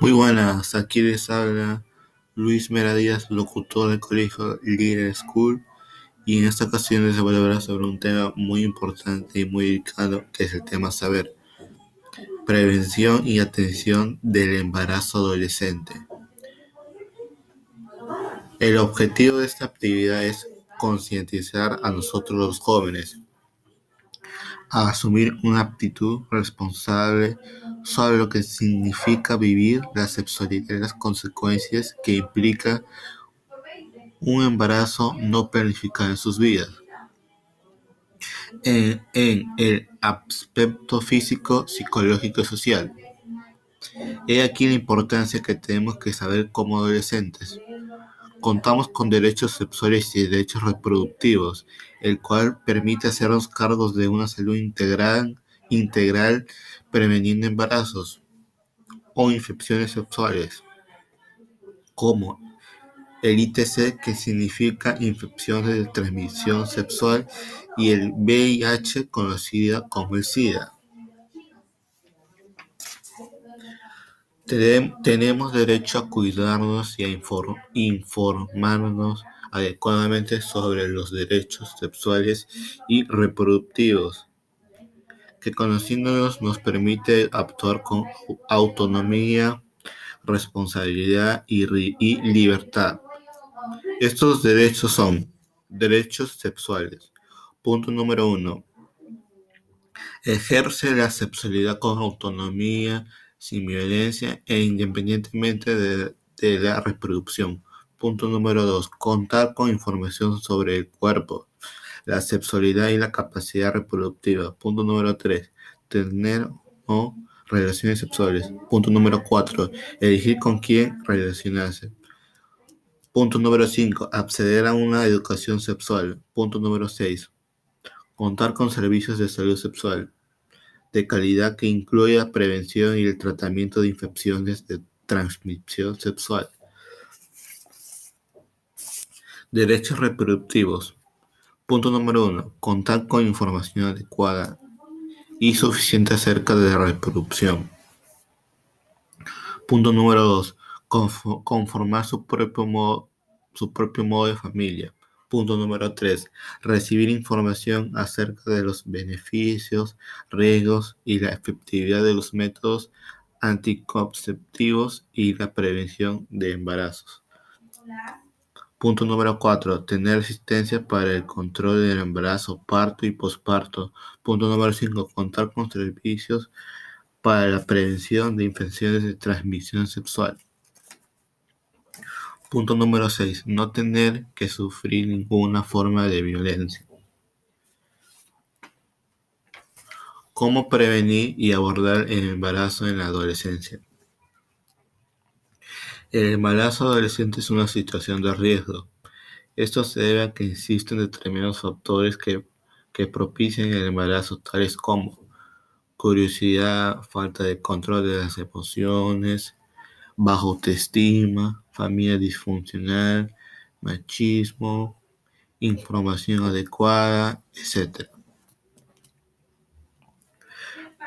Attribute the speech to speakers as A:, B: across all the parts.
A: Muy buenas, aquí les habla Luis Mera Díaz, locutor del colegio Leader School, y en esta ocasión les voy a hablar sobre un tema muy importante y muy delicado, que es el tema saber. Prevención y atención del embarazo adolescente. El objetivo de esta actividad es concientizar a nosotros los jóvenes a asumir una actitud responsable sobre lo que significa vivir las las consecuencias que implica un embarazo no planificado en sus vidas. En, en, el aspecto físico, psicológico y social. He aquí la importancia que tenemos que saber como adolescentes. Contamos con derechos sexuales y derechos reproductivos, el cual permite hacernos cargos de una salud integral, preveniendo embarazos o infecciones sexuales, como el ITC, que significa infecciones de transmisión sexual, y el VIH, conocida como el SIDA. Tenemos derecho a cuidarnos y a informarnos adecuadamente sobre los derechos sexuales y reproductivos, que conociéndolos nos permite actuar con autonomía, responsabilidad y, y libertad. Estos derechos son derechos sexuales. Punto número uno. Ejerce la sexualidad con autonomía, sin violencia e independientemente de, la reproducción. Punto número 2. Contar con información sobre el cuerpo, la sexualidad y la capacidad reproductiva. Punto número 3. Tener o relaciones sexuales. Punto número 4. Elegir con quién relacionarse. Punto número 5. Acceder a una educación sexual. Punto número 6. Contar con servicios de salud sexual de calidad que incluya prevención y el tratamiento de infecciones de transmisión sexual. Derechos reproductivos. Punto número uno. Contar con información adecuada y suficiente acerca de la reproducción. Punto número dos. Conformar su propio modo, su propio modo de familia. Punto número 3. Recibir información acerca de los beneficios, riesgos y la efectividad de los métodos anticonceptivos y la prevención de embarazos. Punto número 4. Tener asistencia para el control del embarazo, parto y posparto. Punto número 5. Contar con servicios para la prevención de infecciones de transmisión sexual. Punto número 6. No tener que sufrir ninguna forma de violencia. ¿Cómo prevenir y abordar el embarazo en la adolescencia? El embarazo adolescente es una situación de riesgo. Esto se debe a que existen determinados factores que, propician el embarazo, tales como curiosidad, falta de control de las emociones, baja autoestima, familia disfuncional, machismo, información adecuada, etc.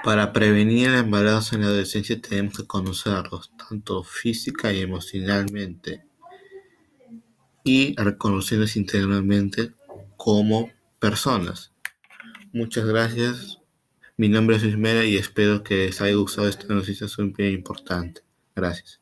A: Para prevenir el en la adolescencia tenemos que conocerlos, tanto física y emocionalmente, y reconocerlos integralmente como personas. Muchas gracias. Mi nombre es Ismera y espero que les haya gustado esta noticia súper importante. Gracias.